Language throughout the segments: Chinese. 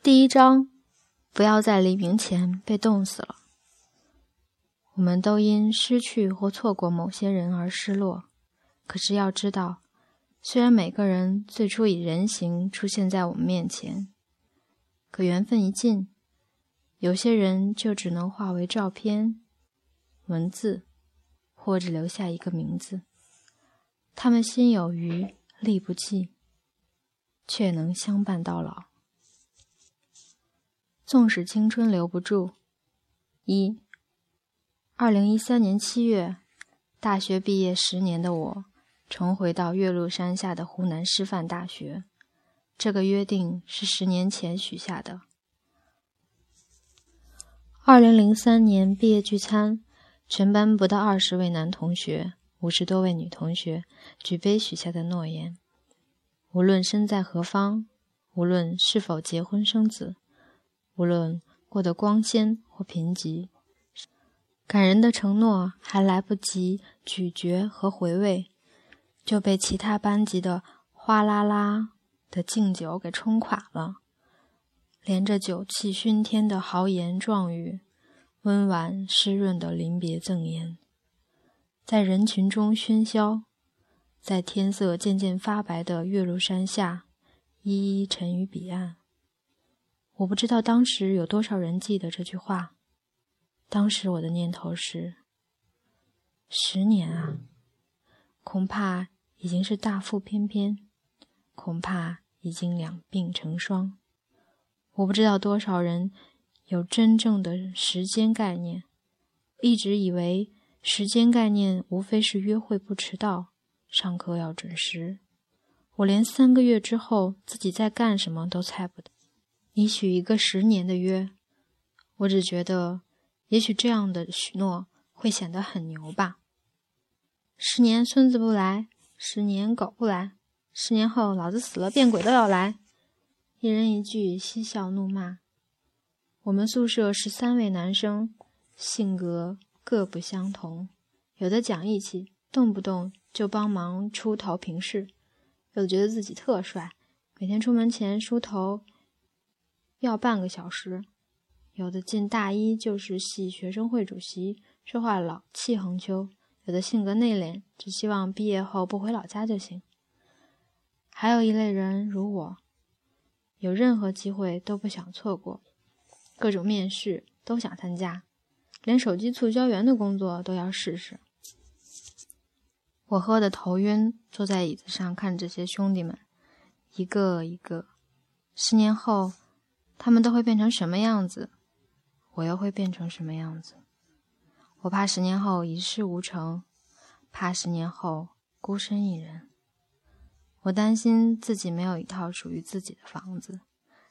第一章，不要在黎明前被冻死了。我们都因失去或错过某些人而失落，可是要知道，虽然每个人最初以人形出现在我们面前，可缘分一尽，有些人就只能化为照片、文字，或者留下一个名字。他们心有余力不济，却能相伴到老。纵使青春留不住，一。二零一三年七月，大学毕业十年的我，重回到岳麓山下的湖南师范大学。这个约定是十年前许下的。二零零三年毕业聚餐，全班不到二十位男同学，五十多位女同学举杯许下的诺言：无论身在何方，无论是否结婚生子，无论过得光鲜或贫瘠。感人的承诺还来不及咀嚼和回味，就被其他班级的哗啦啦的敬酒给冲垮了。连着酒气熏天的豪言壮语，温婉湿润的临别赠言，在人群中喧嚣，在天色渐渐发白的岳麓山下，一一沉于彼岸。我不知道当时有多少人记得这句话。当时我的念头是：十年啊，恐怕已经是大腹翩翩，恐怕已经两鬓成霜。我不知道多少人有真正的时间概念，一直以为时间概念无非是约会不迟到，上课要准时。我连三个月之后自己在干什么都猜不到。你许一个十年的约，我只觉得。也许这样的许诺会显得很牛吧。十年孙子不来，十年狗不来，十年后老子死了变鬼都要来。一人一句嬉笑怒骂。我们宿舍十三位男生，性格各不相同，有的讲义气，动不动就帮忙出头平事；有的觉得自己特帅，每天出门前梳头要半个小时。有的进大一就是系学生会主席，说话老气横秋；有的性格内敛，只希望毕业后不回老家就行。还有一类人如我，有任何机会都不想错过，各种面试都想参加，连手机促销员的工作都要试试。我喝得头晕，坐在椅子上看这些兄弟们，一个一个，十年后他们都会变成什么样子？我又会变成什么样子？我怕十年后一事无成，怕十年后孤身一人。我担心自己没有一套属于自己的房子，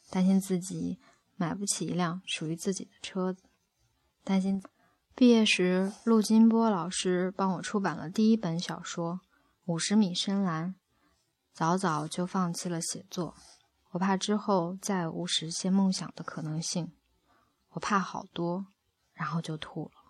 担心自己买不起一辆属于自己的车子，担心毕业时陆金波老师帮我出版了第一本小说《五十米深蓝》，早早就放弃了写作。我怕之后再无实现梦想的可能性。我怕好多，然后就吐了。